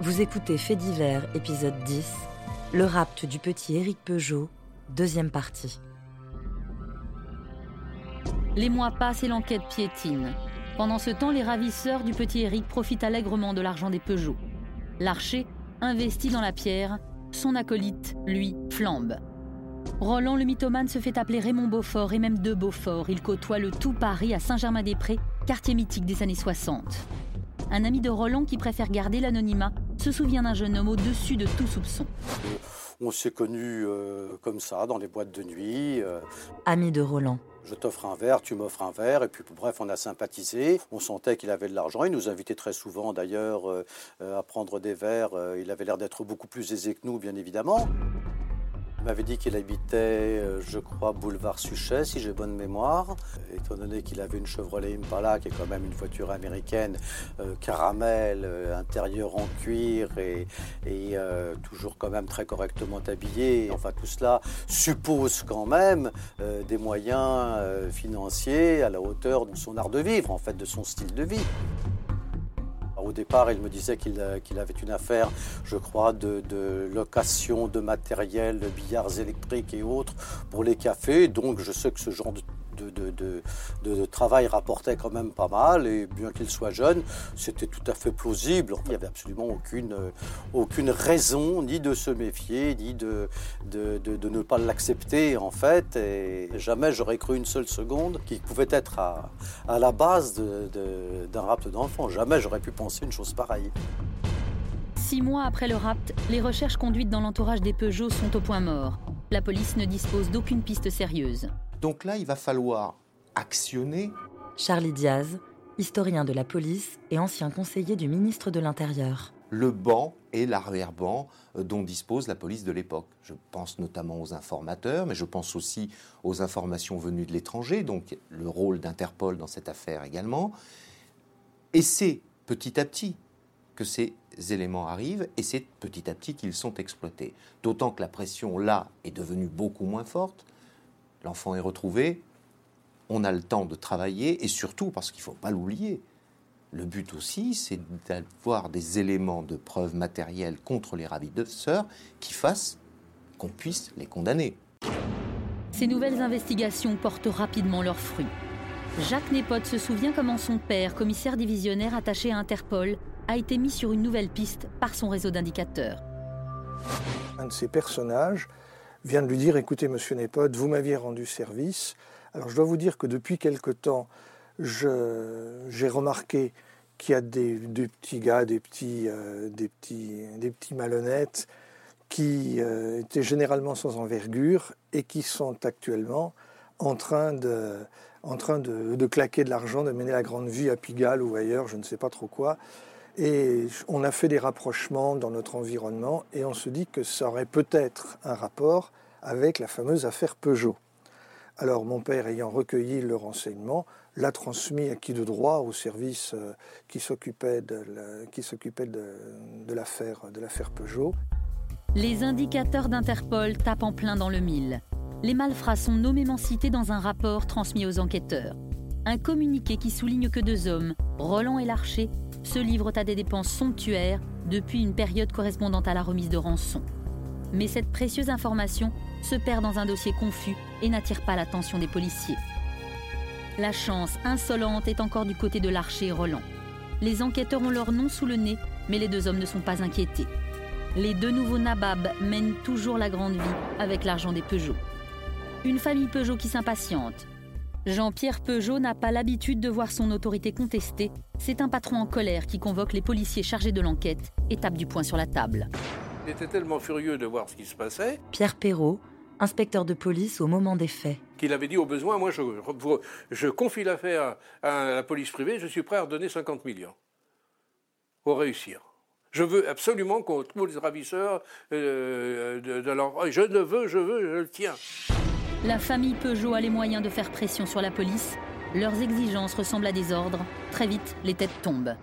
Vous écoutez Fait divers, épisode 10, le rapt du petit Éric Peugeot, deuxième partie. Les mois passent et l'enquête piétine. Pendant ce temps, les ravisseurs du petit Éric profitent allègrement de l'argent des Peugeot. L'archer investit dans la pierre, son acolyte, lui, flambe. Roland le mythomane se fait appeler Raymond Beaufort et même de Beaufort. Il côtoie le tout Paris à Saint-Germain-des-Prés, quartier mythique des années 60. Un ami de Roland qui préfère garder l'anonymat se souvient d'un jeune homme au-dessus de tout soupçon. On s'est connus euh, comme ça, dans les boîtes de nuit. euh, Ami de Roland. je t'offre un verre, tu m'offres un verre, et puis bref, on a sympathisé. On sentait qu'il avait de l'argent. Il nous invitait très souvent, d'ailleurs, euh, à prendre des verres. Il avait l'air d'être beaucoup plus aisé que nous, bien évidemment. Il m'avait dit qu'il habitait, euh, je crois, boulevard Suchet, si j'ai bonne mémoire. Étant donné qu'il avait une Chevrolet Impala, qui est quand même une voiture américaine, euh, caramel, euh, intérieur en cuir et, toujours quand même très correctement habillé. Enfin, tout cela suppose quand même des moyens financiers à la hauteur de son art de vivre, en fait, de son style de vie. Au départ, il me disait qu'il euh, avait une affaire, je crois, de location de matériel, de billards électriques et autres pour les cafés. Donc, je sais que ce genre de, de, travail rapportait quand même pas mal. Et bien qu'il soit jeune, c'était tout à fait plausible. Il n'y avait absolument aucune, euh, aucune raison ni de se méfier, ni de, de, ne pas l'accepter, en fait. Et jamais j'aurais cru une seule seconde qu'il pouvait être à, à la base d'un rapt d'enfant. Jamais j'aurais pu penser une chose pareille. Six mois après le rapt, les recherches conduites dans l'entourage des Peugeot sont au point mort. La police ne dispose d'aucune piste sérieuse. Donc là, il va falloir actionner Charlie Diaz, historien de la police et ancien conseiller du ministre de l'Intérieur. le banc et l'arrière-banc euh, dont dispose la police de l'époque. Je pense notamment aux informateurs, mais je pense aussi aux informations venues de l'étranger, donc le rôle d'Interpol dans cette affaire également. Et c'est petit à petit que ces éléments arrivent et c'est petit à petit qu'ils sont exploités. D'autant que la pression là est devenue beaucoup moins forte. L'enfant est retrouvé, on a le temps de travailler et surtout, parce qu'il ne faut pas l'oublier, le but aussi, c'est d'avoir des éléments de preuve matérielle contre les ravisseurs qui fassent qu'on puisse les condamner. Ces nouvelles investigations portent rapidement leurs fruits. Jacques Népote se souvient comment son père, commissaire divisionnaire attaché à Interpol, a été mis sur une nouvelle piste par son réseau d'indicateurs. un de ces personnages vient de lui dire écoutez monsieur Népode, vous m'aviez rendu service. Alors je dois vous dire que depuis quelque temps, j'ai remarqué qu'il y a des, petits gars, des petits, euh, des petits, des petits malhonnêtes qui euh, étaient généralement sans envergure et qui sont actuellement en train de, en train de claquer de l'argent, de mener la grande vie à Pigalle ou ailleurs, je ne sais pas trop quoi. Et on a fait des rapprochements dans notre environnement et on se dit que ça aurait peut-être un rapport avec la fameuse affaire Peugeot. Alors mon père ayant recueilli le renseignement, l'a transmis à qui de droit au service euh, qui s'occupait de de, de l'affaire de l'affaire Peugeot. Les indicateurs d'Interpol tapent en plein dans le mille. Les malfrats sont nommément cités dans un rapport transmis aux enquêteurs. Un communiqué qui souligne que deux hommes, Roland et Larcher, se livrent à des dépenses somptuaires depuis une période correspondant à la remise de rançon. Mais cette précieuse information se perd dans un dossier confus et n'attire pas l'attention des policiers. La chance insolente est encore du côté de Larcher et Roland. Les enquêteurs ont leur nom sous le nez, mais les deux hommes ne sont pas inquiétés. Les deux nouveaux nababs mènent toujours la grande vie avec l'argent des Peugeot. Une famille Peugeot qui s'impatiente. Jean-Pierre Peugeot n'a pas l'habitude de voir son autorité contestée. C'est un patron en colère qui convoque les policiers chargés de l'enquête et tape du poing sur la table. Il était tellement furieux de voir ce qui se passait Pierre Perrault, inspecteur de police au moment des faits. qu'il avait dit au besoin, moi je, je confie l'affaire à la police privée, je suis prêt à redonner 50 millions. Pour réussir. Je veux absolument qu'on trouve les ravisseurs euh, de, de leur... Je ne veux, je veux, je le tiens. La famille Peugeot a les moyens de faire pression sur la police. Leurs exigences ressemblent à des ordres. Très vite, les têtes tombent.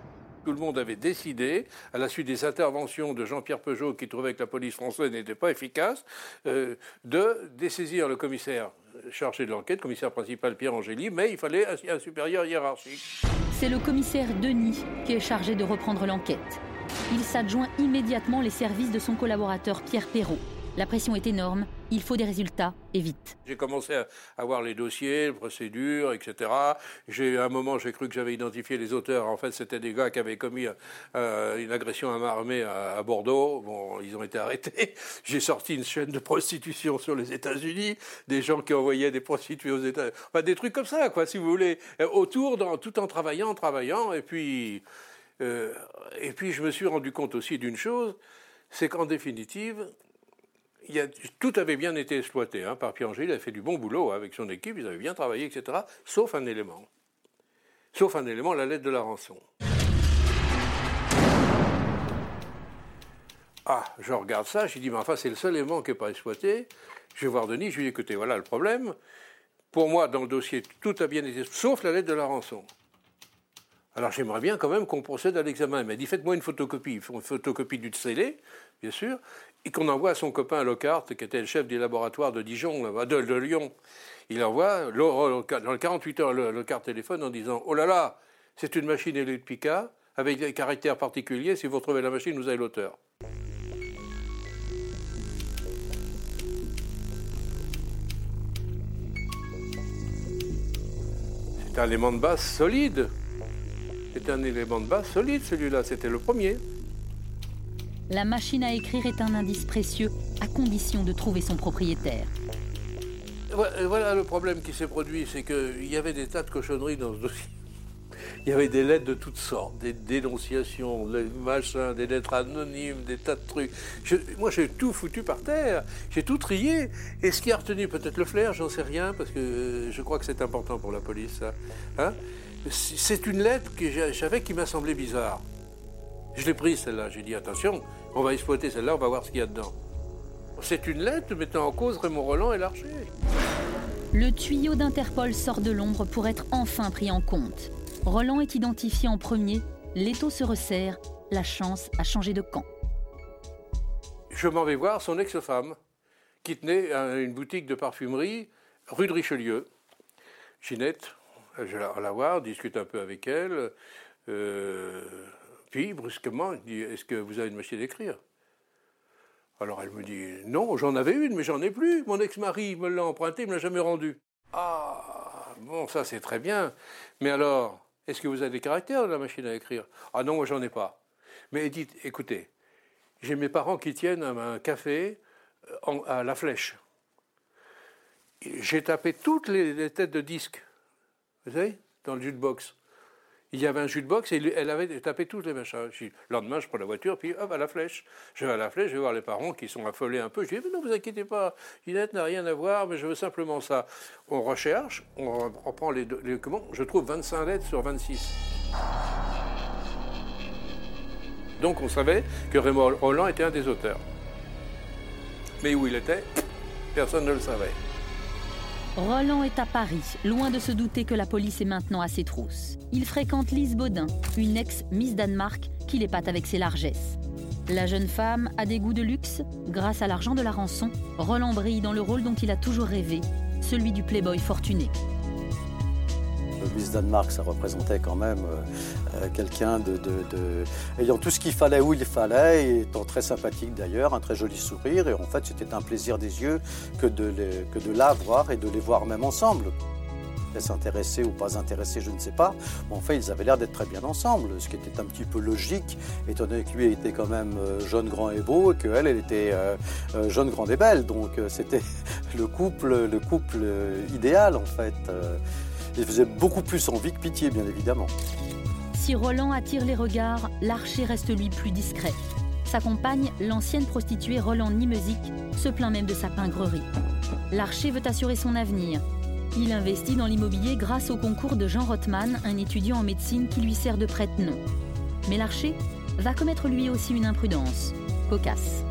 Tout le monde avait décidé, à la suite des interventions de Jean-Pierre Peugeot, qui trouvait que la police française n'était pas efficace, euh, de dessaisir le commissaire chargé de l'enquête, commissaire principal Pierre Angéli, mais il fallait un, un supérieur hiérarchique. C'est le commissaire Denis qui est chargé de reprendre l'enquête. Il s'adjoint immédiatement les services de son collaborateur Pierre Perrault. La pression est énorme, il faut des résultats et vite. J'ai commencé à avoir les dossiers, les procédures, etc. J'ai, à un moment, j'ai cru que j'avais identifié les auteurs. En fait, c'était des gars qui avaient commis euh, une agression à main armée à, Bordeaux. Bon, ils ont été arrêtés. J'ai sorti une chaîne de prostitution sur les États-Unis, des gens qui envoyaient des prostituées aux États, enfin des trucs comme ça, quoi, si vous voulez, euh, autour, tout en travaillant, travaillant, et puis, euh, et puis je me suis rendu compte aussi d'une chose, c'est qu'en définitive, tout avait bien été exploité hein, par Pierre-Angèle, il a fait du bon boulot avec son équipe, ils avaient bien travaillé, etc., sauf un élément. Sauf un élément, la lettre de la rançon. Ah, je regarde ça, je dis, mais enfin, c'est le seul élément qui n'est pas exploité. Je vais voir Denis, je lui dis, écoutez, voilà le problème. Pour moi, dans le dossier, tout a bien été, sauf la lettre de la rançon. Alors j'aimerais bien quand même qu'on procède à l'examen. Il m'a dit faites-moi une photocopie, une photocopie du scellé, bien sûr, et qu'on envoie à son copain Lockhart, qui était le chef du laboratoire de Dijon, de, de Lyon. Il envoie, dans les 48 heures, Lockhart téléphone en disant Oh là là, c'est une machine élue avec des caractères particuliers, si vous retrouvez la machine, vous avez l'auteur. C'est un élément de base solide. C'est un élément de base solide, celui-là. C'était le premier. La machine à écrire est un indice précieux à condition de trouver son propriétaire. Voilà le problème qui s'est produit, c'est qu'il y avait des tas de cochonneries dans ce dossier. Il y avait des lettres de toutes sortes, des dénonciations, des machins, des lettres anonymes, des tas de trucs. moi, j'ai tout foutu par terre, j'ai tout trié. Et ce qui a retenu peut-être le flair, j'en sais rien, parce que je crois que c'est important pour la police, ça. Hein c'est une lettre que j'avais qui m'a semblé bizarre. Je l'ai prise celle-là, j'ai dit attention, on va exploiter celle-là, on va voir ce qu'il y a dedans. C'est une lettre mettant en cause Raymond Roland et Larcher. Le tuyau d'Interpol sort de l'ombre pour être enfin pris en compte. Roland est identifié en premier, l'étau se resserre, la chance a changé de camp. Je m'en vais voir son ex-femme, qui tenait une boutique de parfumerie rue de Richelieu. Ginette, je la, la voir, discute un peu avec elle. Euh, puis, brusquement, il dit Est-ce que vous avez une machine d'écrire Alors elle me dit Non, j'en avais une, mais j'en ai plus. Mon ex-mari me l'a emprunté, il ne me l'a jamais rendue. Ah, bon, ça c'est très bien. Mais alors, est-ce que vous avez des caractères de la machine à écrire? Ah non, moi j'en ai pas. Mais dites Écoutez, j'ai mes parents qui tiennent un café euh, à la flèche. J'ai tapé toutes les têtes de disques vous savez, dans le jukebox. Il y avait un jukebox et elle avait tapé tous les machins. le lendemain, je prends la voiture, puis hop, à la flèche. Je vais à la flèche, je vais voir les parents qui sont affolés un peu. Je dis, mais non, vous inquiétez pas, Ginette n'a rien à voir, mais je veux simplement ça. On recherche, on reprend les, documents, je trouve 25 lettres sur 26. Donc on savait que Raymond Roland était un des auteurs. Mais où il était, personne ne le savait. Roland est à Paris, loin de se douter que la police est maintenant à ses trousses. Il fréquente Lise Baudin, une ex-Miss Danemark qui l'épate avec ses largesses. La jeune femme a des goûts de luxe. Grâce à l'argent de la rançon, Roland brille dans le rôle dont il a toujours rêvé, celui du playboy fortuné. Danemark, ça représentait quand même euh, euh, quelqu'un ayant tout ce qu'il fallait où il fallait, étant très sympathique d'ailleurs, un très joli sourire. Et en fait, c'était un plaisir des yeux que de, les, que de la voir et de les voir même ensemble s'intéresser ou pas intéressés, je ne sais pas. Mais en fait, ils avaient l'air d'être très bien ensemble, ce qui était un petit peu logique, étant donné que lui était quand même euh, jeune, grand et beau, et qu'elle, elle était jeune, grande et belle. Donc c'était le couple, le couple idéal en fait. Il faisait beaucoup plus envie que pitié, bien évidemment. Si Roland attire les regards, l'archer reste lui plus discret. Sa compagne, l'ancienne prostituée Roland Nimesic, se plaint même de sa pingrerie. L'archer veut assurer son avenir. Il investit dans l'immobilier grâce au concours de Jean Rothman, un étudiant en médecine qui lui sert de prête-nom. Mais l'archer va commettre lui aussi une imprudence. Cocasse.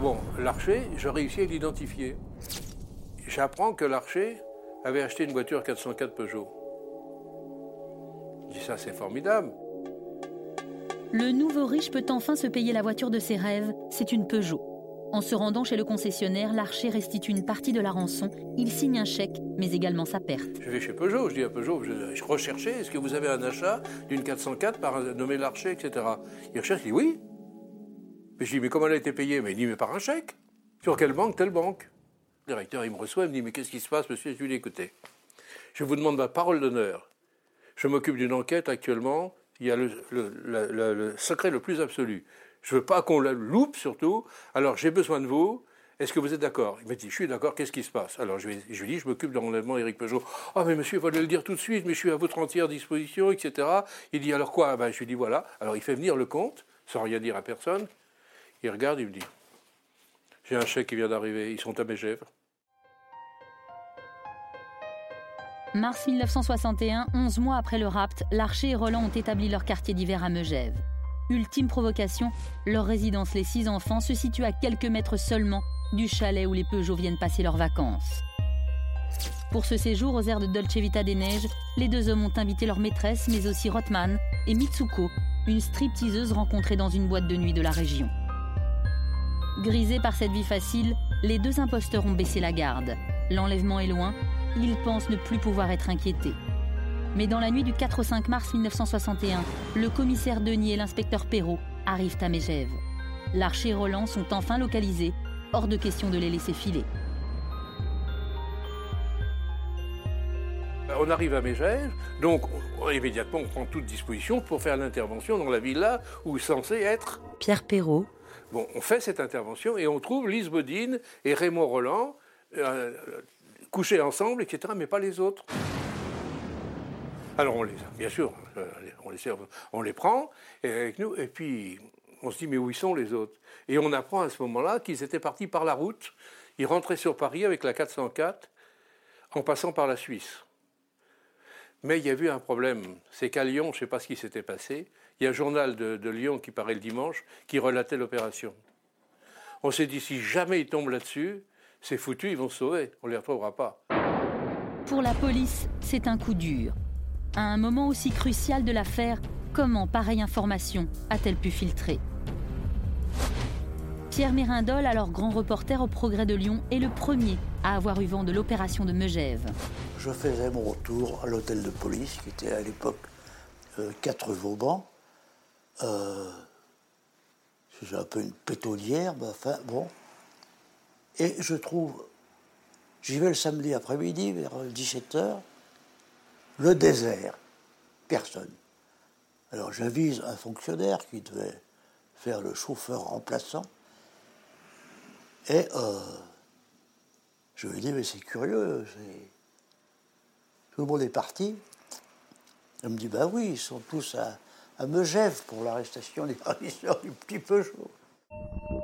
Bon, l'archer, je réussis à l'identifier. J'apprends que l'archer avait acheté une voiture 404 Peugeot. Je dis ça, c'est formidable. Le nouveau riche peut enfin se payer la voiture de ses rêves, c'est une Peugeot. En se rendant chez le concessionnaire, l'archer restitue une partie de la rançon. Il signe un chèque, mais également sa perte. Je vais chez Peugeot, je dis à Peugeot, je, je recherchais, est-ce que vous avez un achat d'une 404 par un nommé l'archer, etc. Il recherche, il dit oui. Mais je dis, mais comment elle a été payée? Mais il dit, mais par un chèque. Sur quelle banque? Telle banque. Le directeur, il me reçoit, il me dit, mais qu'est-ce qui se passe, monsieur? Je lui dis, écoutez, je vous demande ma parole d'honneur. Je m'occupe d'une enquête actuellement, il y a le, secret le plus absolu. Je veux pas qu'on la loupe surtout, alors j'ai besoin de vous. Est-ce que vous êtes d'accord? Il m'a dit, je suis d'accord, qu'est-ce qui se passe? Alors je lui, lui dis, je m'occupe de l'enlèvement Éric Peugeot. Ah mais monsieur, il fallait le dire tout de suite, mais je suis à votre entière disposition, etc. Il dit, alors quoi ben, Je lui dis, voilà. Alors il fait venir le compte, sans rien dire à personne. Il regarde, il me dit, j'ai un chèque qui vient d'arriver, ils sont à Megève. Mars 1961, 11 mois après le rapt, Larcher et Roland ont établi leur quartier d'hiver à Megève. Ultime provocation, leur résidence Les Six Enfants se situe à quelques mètres seulement du chalet où les Peugeot viennent passer leurs vacances. Pour ce séjour aux airs de Dolce Vita des Neiges, les deux hommes ont invité leur maîtresse, mais aussi Rothman et Mitsuko, une stripteaseuse rencontrée dans une boîte de nuit de la région. Grisés par cette vie facile, les deux imposteurs ont baissé la garde. L'enlèvement est loin, ils pensent ne plus pouvoir être inquiétés. Mais dans la nuit du 4 au 5 mars 1961, le commissaire Denis et l'inspecteur Perrault arrivent à Megève. L'archer et Roland sont enfin localisés, hors de question de les laisser filer. On arrive à Mégève, donc on- immédiatement on prend toute disposition pour faire l'intervention dans la villa où est censé être. Pierre Perrault, Bon, on fait cette intervention et on trouve Lise Bodine et Raymond Roland euh, couchés ensemble, etc., mais pas les autres. Alors on les, bien sûr, on les, serve- on les prend et avec nous, et puis on se dit mais où ils sont les autres? Et on apprend à ce moment-là qu'ils étaient partis par la route. Ils rentraient sur Paris avec la 404 en passant par la Suisse. Mais il y a eu un problème, c'est qu'à Lyon, je ne sais pas ce qui s'était passé, il y a un journal de, de Lyon qui paraît le dimanche qui relatait l'opération. On s'est dit, si jamais ils tombent là-dessus, c'est foutu, ils vont se sauver, on ne les retrouvera pas. Pour la police, c'est un coup dur. À un moment aussi crucial de l'affaire, comment pareille information a-t-elle pu filtrer? Pierre Mérindol, alors grand reporter au Progrès de Lyon, est le premier à avoir eu vent de l'opération de Megève. Je faisais mon retour à l'hôtel de police, qui était à l'époque euh, 4 Vauban. Euh, C'était un peu une pétolière, mais enfin, bon. Et je trouve, j'y vais le samedi après-midi, vers 17h, le désert, personne. Alors j'avise un fonctionnaire qui devait faire le chauffeur remplaçant. Et euh, je lui dis, mais c'est curieux. Tout le monde est parti. Elle me dit, bah oui, ils sont tous à, à Megève pour l'arrestation des ravisseurs du petit Peugeot.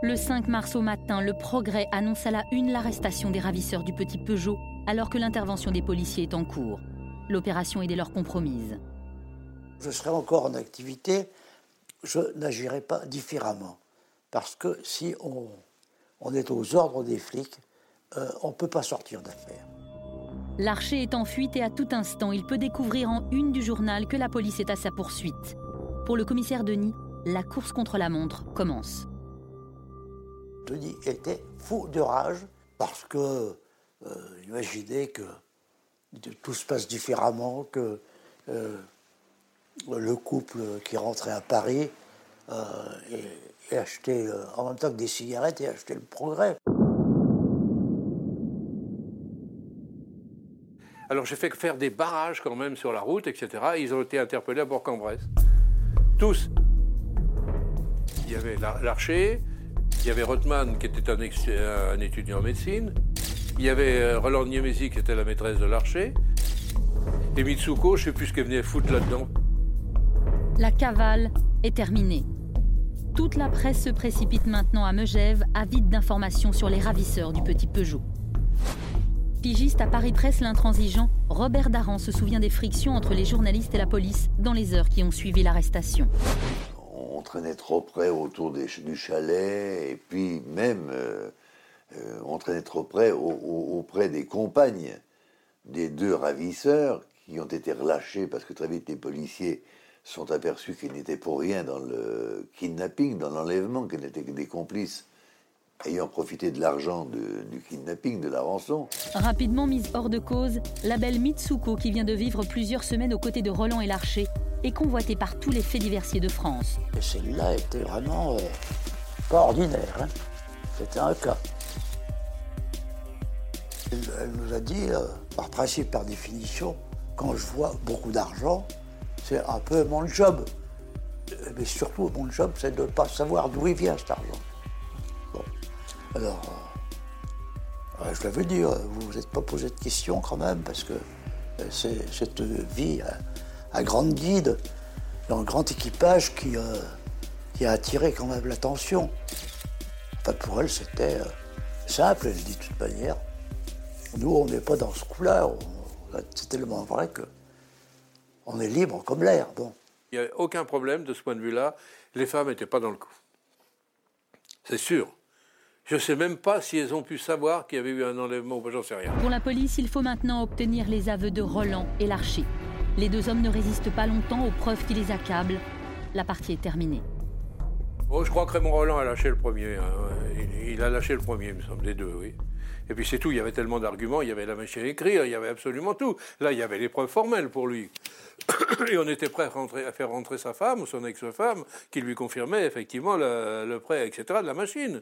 Le 5 mars au matin, le Progrès annonce à la une l'arrestation des ravisseurs du petit Peugeot, alors que l'intervention des policiers est en cours. L'opération est dès lors compromise. Je serai encore en activité, je n'agirai pas différemment. Parce que si on, on est aux ordres des flics, euh, on ne peut pas sortir d'affaire. L'archer est en fuite et à tout instant, il peut découvrir en une du journal que la police est à sa poursuite. Pour le commissaire Denis, la course contre la montre commence. Denis était fou de rage parce que euh, imaginez que tout se passe différemment, que euh, le couple qui rentrait à Paris euh, et, et achetait euh, en même temps que des cigarettes et achetait le progrès. Alors j'ai fait faire des barrages quand même sur la route, etc. Et ils ont été interpellés à Bourg-en-Bresse. Tous. Il y avait Lar- Larcher, il y avait Rothman qui était un étudiant en médecine, il y avait euh, Roland Niemesi qui était la maîtresse de Larcher, et Mitsuko, je ne sais plus ce qu'elle venait foutre là-dedans. La cavale est terminée. Toute la presse se précipite maintenant à Megève, avide d'informations sur les ravisseurs du petit Peugeot. Pigiste à Paris Presse l'intransigeant, Robert Daran se souvient des frictions entre les journalistes et la police dans les heures qui ont suivi l'arrestation. on traînait trop près autour du chalet, et puis même, euh, euh, on traînait trop près au- au- auprès des compagnes des deux ravisseurs qui ont été relâchés parce que très vite les policiers sont aperçus qu'ils n'étaient pour rien dans le kidnapping, dans l'enlèvement, qu'ils n'étaient que des complices ayant profité de l'argent du kidnapping, de la rançon. Rapidement mise hors de cause, la belle Mitsuko, qui vient de vivre plusieurs semaines aux côtés de Roland et Larcher, est convoitée par tous les faits diversiers de France. Et celle-là était vraiment euh, pas ordinaire. Hein. C'était un cas. Elle, nous a dit, euh, par principe, par définition, quand je vois beaucoup d'argent, c'est un peu mon job. Mais surtout, mon job, c'est de ne pas savoir d'où il vient cet argent. Alors, euh, je l'avais dit, vous vous êtes pas posé de questions quand même, parce que c'est cette vie à grande guide, un grand équipage qui, euh, a attiré quand même l'attention. Enfin, pour elle, c'était euh, simple, elle dit de toute manière. Nous, on n'est pas dans ce coup-là. C'est tellement vrai que on est libre comme l'air. Bon. Il n'y a aucun problème de ce point de vue-là. Les femmes n'étaient pas dans le coup. C'est sûr. Je ne sais même pas si elles ont pu savoir qu'il y avait eu un enlèvement ou j'en sais rien. Pour la police, il faut maintenant obtenir les aveux de Roland et Larcher. Les deux hommes ne résistent pas longtemps aux preuves qui les accablent. La partie est terminée. Oh, je crois que Raymond Roland a lâché le premier. Hein. Il, a lâché le premier, il me semble, les deux, oui. Et puis c'est tout, il y avait tellement d'arguments, il y avait la machine à écrire, il y avait absolument tout. Là, il y avait les preuves formelles pour lui. Et on était prêt à, faire rentrer sa femme, ou son ex-femme, qui lui confirmait effectivement le prêt, etc., de la machine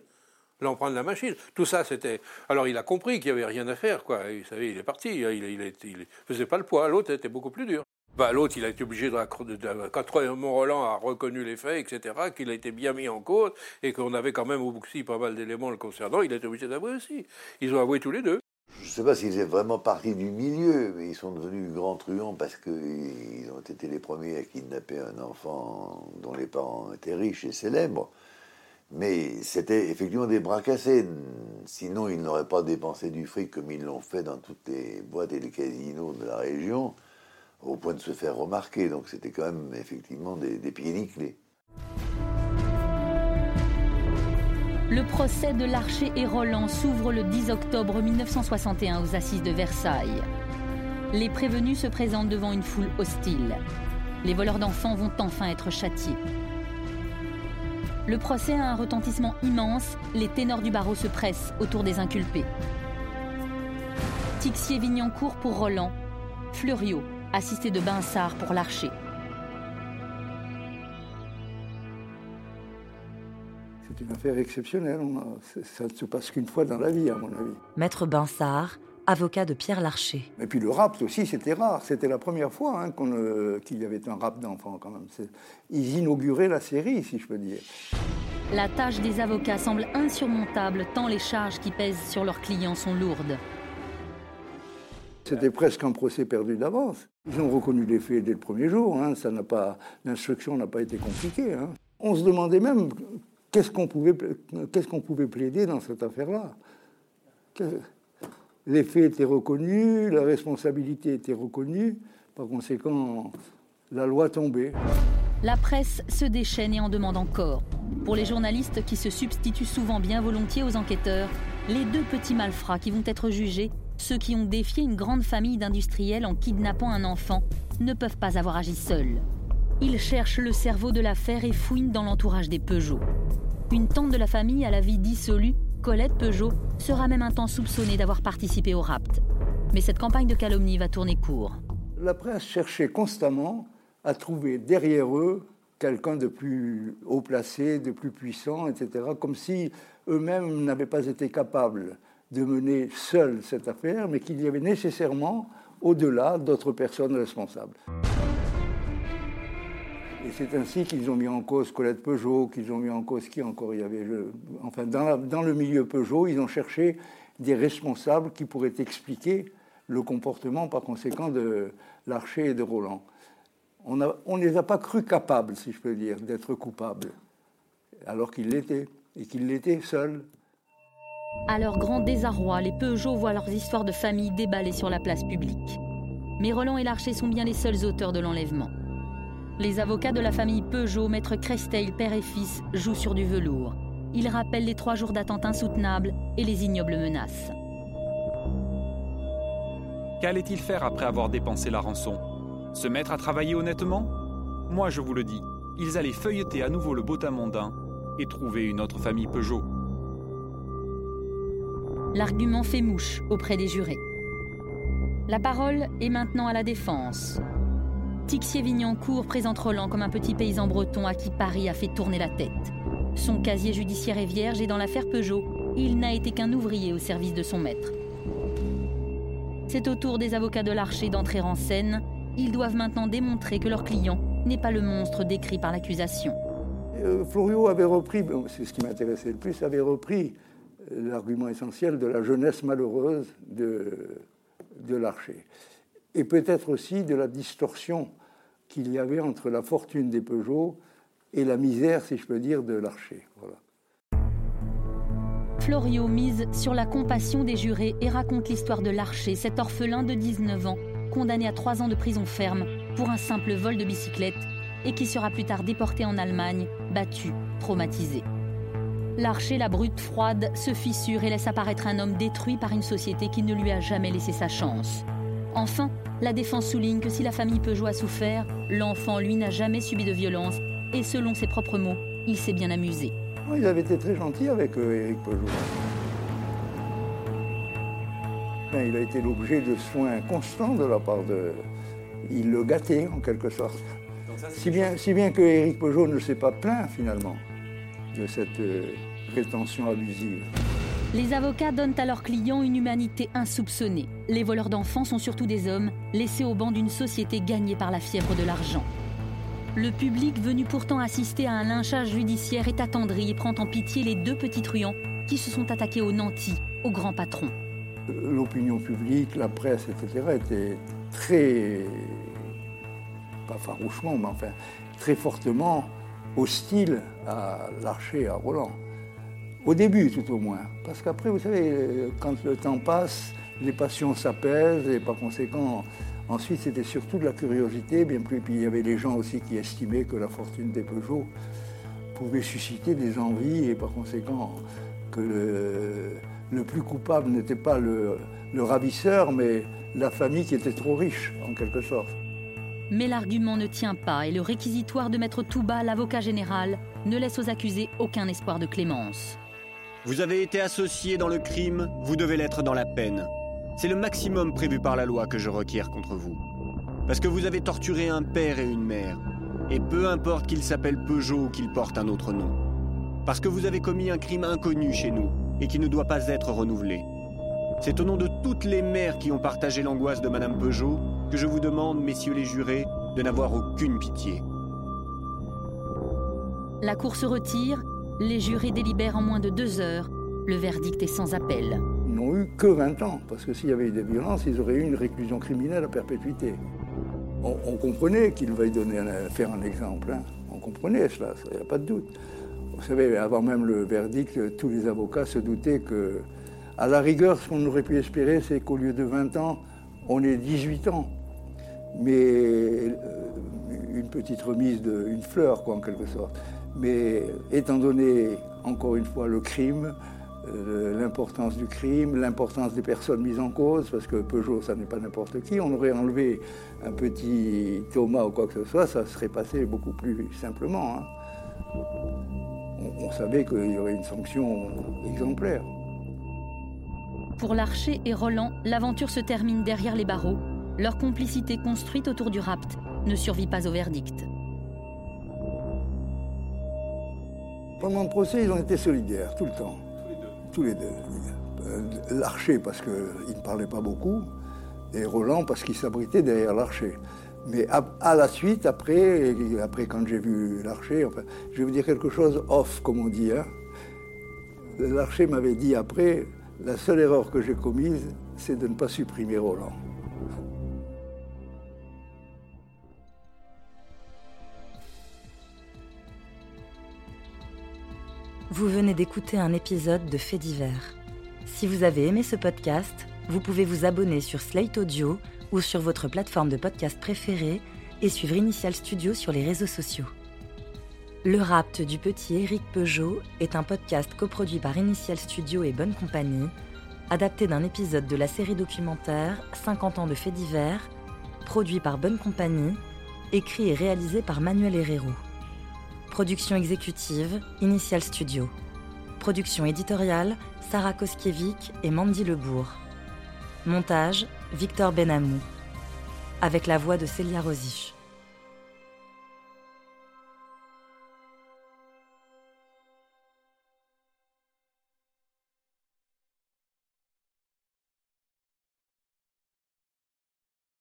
l'empreinte de la machine. Tout ça, c'était. Alors, il a compris qu'il n'y avait rien à faire, quoi. Vous savez, il est parti. Il, il, faisait pas le poids. L'autre était beaucoup plus dur. Bah, l'autre, il a été obligé de, de, quand Mont-Roland a reconnu les faits, etc., qu'il a été bien mis en cause et qu'on avait quand même aussi pas mal d'éléments le concernant, il a été obligé d'avouer aussi. Ils ont avoué tous les deux. Je ne sais pas s'ils étaient vraiment partis du milieu, mais ils sont devenus grands truands parce qu'ils ont été les premiers à kidnapper un enfant dont les parents étaient riches et célèbres. Mais c'était effectivement des bras cassés. Sinon, ils n'auraient pas dépensé du fric comme ils l'ont fait dans toutes les boîtes et les casinos de la région, au point de se faire remarquer. Donc c'était quand même effectivement des, pieds nickelés. Le procès de Larcher et Roland s'ouvre le 10 octobre 1961 aux assises de Versailles. Les prévenus se présentent devant une foule hostile. Les voleurs d'enfants vont enfin être châtiés. Le procès a un retentissement immense, les ténors du barreau se pressent autour des inculpés. Tixier-Vignancourt pour Roland, Fleuriot, assisté de Binsard pour l'Archer. C'est une affaire exceptionnelle, ça ne se passe qu'une fois dans la vie à mon avis. Maître Binsard, avocat de Pierre Larcher. Et puis le rap aussi, c'était rare. C'était la première fois hein, qu'il y avait un rap d'enfants quand même. Ils inauguraient la série, si je peux dire. La tâche des avocats semble insurmontable tant les charges qui pèsent sur leurs clients sont lourdes. C'était presque un procès perdu d'avance. Ils ont reconnu les faits dès le premier jour. Hein. Ça n'a pas, l'instruction n'a pas été compliquée. Hein. On se demandait même qu'est-ce qu'on pouvait, qu'est-ce qu'on pouvait plaider dans cette affaire-là les faits étaient reconnus, la responsabilité était reconnue, par conséquent, la loi tombait. La presse se déchaîne et en demande encore. Pour les journalistes qui se substituent souvent bien volontiers aux enquêteurs, les deux petits malfrats qui vont être jugés, ceux qui ont défié une grande famille d'industriels en kidnappant un enfant, ne peuvent pas avoir agi seuls. Ils cherchent le cerveau de l'affaire et fouinent dans l'entourage des Peugeot. Une tante de la famille à la vie dissolue Colette Peugeot sera même un temps soupçonnée d'avoir participé au rapt. Mais cette campagne de calomnie va tourner court. La presse cherchait constamment à trouver derrière eux quelqu'un de plus haut placé, de plus puissant, etc., comme si eux-mêmes n'avaient pas été capables de mener seuls cette affaire, mais qu'il y avait nécessairement, au-delà, d'autres personnes responsables. Et c'est ainsi qu'ils ont mis en cause Colette Peugeot, qu'ils ont mis en cause qui encore il y avait Enfin, dans, le milieu Peugeot, ils ont cherché des responsables qui pourraient expliquer le comportement par conséquent de Larcher et de Roland. On ne les a pas cru capables, si je peux dire, d'être coupables, alors qu'ils l'étaient, et qu'ils l'étaient seuls. À leur grand désarroi, les Peugeot voient leurs histoires de famille déballées sur la place publique. Mais Roland et Larcher sont bien les seuls auteurs de l'enlèvement. Les avocats de la famille Peugeot, maître Cresteil, père et fils, jouent sur du velours. Ils rappellent les trois jours d'attente insoutenables et les ignobles menaces. Qu'allait-il faire après avoir dépensé la rançon? Se mettre à travailler honnêtement? Moi, je vous le dis, ils allaient feuilleter à nouveau le botin mondain et trouver une autre famille Peugeot. L'argument fait mouche auprès des jurés. La parole est maintenant à la défense. Tixier-Vignancourt présente Roland comme un petit paysan breton à qui Paris a fait tourner la tête. Son casier judiciaire est vierge et dans l'affaire Peugeot, il n'a été qu'un ouvrier au service de son maître. C'est au tour des avocats de l'Archer d'entrer en scène. Ils doivent maintenant démontrer que leur client n'est pas le monstre décrit par l'accusation. Euh, Florio avait repris, c'est ce qui m'intéressait le plus, avait repris euh, l'argument essentiel de la jeunesse malheureuse de, de l'Archer. Et peut-être aussi de la distorsion qu'il y avait entre la fortune des Peugeot et la misère, si je peux dire, de l'Archer. Florio mise sur la compassion des jurés et raconte l'histoire de l'Archer, cet orphelin de 19 ans, condamné à 3 ans de prison ferme pour un simple vol de bicyclette et qui sera plus tard déporté en Allemagne, battu, traumatisé. L'archer, la brute froide, se fissure et laisse apparaître un homme détruit par une société qui ne lui a jamais laissé sa chance. Enfin, la défense souligne que si la famille Peugeot a souffert, l'enfant, lui, n'a jamais subi de violence et selon ses propres mots, il s'est bien amusé. Il avait été très gentil avec euh, Éric Peugeot. Il a été l'objet de soins constants de la part de... Il le gâtait en quelque sorte. si, bien, si bien que Éric Peugeot ne s'est pas plaint finalement de cette euh, rétention abusive. Les avocats donnent à leurs clients une humanité insoupçonnée. Les voleurs d'enfants sont surtout des hommes, laissés au banc d'une société gagnée par la fièvre de l'argent. Le public, venu pourtant assister à un lynchage judiciaire, est attendri et prend en pitié les deux petits truands qui se sont attaqués aux nantis, au grand patron. L'opinion publique, la presse, etc., était très, pas farouchement, mais enfin, très fortement hostile à l'archer, à Roland. Au début, tout au moins. Parce qu'après, vous savez, quand le temps passe, les passions s'apaisent et par conséquent, ensuite, c'était surtout de la curiosité. Bien plus, puis il y avait les gens aussi qui estimaient que la fortune des Peugeot pouvait susciter des envies et par conséquent que le, plus coupable n'était pas le, ravisseur, mais la famille qui était trop riche, en quelque sorte. Mais l'argument ne tient pas et le réquisitoire de Maître Touba, l'avocat général, ne laisse aux accusés aucun espoir de clémence. Vous avez été associé dans le crime, vous devez l'être dans la peine. C'est le maximum prévu par la loi que je requiers contre vous. Parce que vous avez torturé un père et une mère. Et peu importe qu'il s'appelle Peugeot ou qu'il porte un autre nom. Parce que vous avez commis un crime inconnu chez nous et qui ne doit pas être renouvelé. C'est au nom de toutes les mères qui ont partagé l'angoisse de Madame Peugeot que je vous demande, messieurs les jurés, de n'avoir aucune pitié. La cour se retire, les jurés délibèrent en moins de deux heures. Le verdict est sans appel. Ils n'ont eu que 20 ans, parce que s'il y avait eu des violences, ils auraient eu une réclusion criminelle à perpétuité. On, comprenait qu'il veuille donner faire un exemple. Hein. On comprenait cela, il n'y a pas de doute. Vous savez, avant même le verdict, tous les avocats se doutaient que, à la rigueur, ce qu'on aurait pu espérer, c'est qu'au lieu de 20 ans, on ait 18 ans mais euh, une petite remise d'une fleur, quoi, en quelque sorte. Mais étant donné, encore une fois, le crime, euh, l'importance du crime, l'importance des personnes mises en cause, parce que Peugeot, ça n'est pas n'importe qui, on aurait enlevé un petit Thomas ou quoi que ce soit, ça serait passé beaucoup plus simplement. Hein. On, on savait qu'il y aurait une sanction exemplaire. Pour Larcher et Roland, l'aventure se termine derrière les barreaux leur complicité construite autour du rapt ne survit pas au verdict. Pendant le procès, ils ont été solidaires, tout le temps. Tous les deux. Euh, l'archer, parce qu'il ne parlait pas beaucoup, et Roland, parce qu'il s'abritait derrière l'archer. Mais à, la suite, après, après quand j'ai vu l'archer, enfin, je vais vous dire quelque chose off, comme on dit. Hein. L'archer m'avait dit après, la seule erreur que j'ai commise, c'est de ne pas supprimer Roland. Vous venez d'écouter un épisode de Faits divers. Si vous avez aimé ce podcast, vous pouvez vous abonner sur Slate Audio ou sur votre plateforme de podcast préférée et suivre Initial Studio sur les réseaux sociaux. Le rapt du petit Éric Peugeot est un podcast coproduit par Initial Studio et Bonne Compagnie, adapté d'un épisode de la série documentaire 50 ans de faits divers, produit par Bonne Compagnie, écrit et réalisé par Manuel Herrero. Production exécutive, Initial Studio. Production éditoriale, Sarah Koskiewicz et Mandy Lebourg. Montage, Victor Benamou. Avec la voix de Célia Rosich.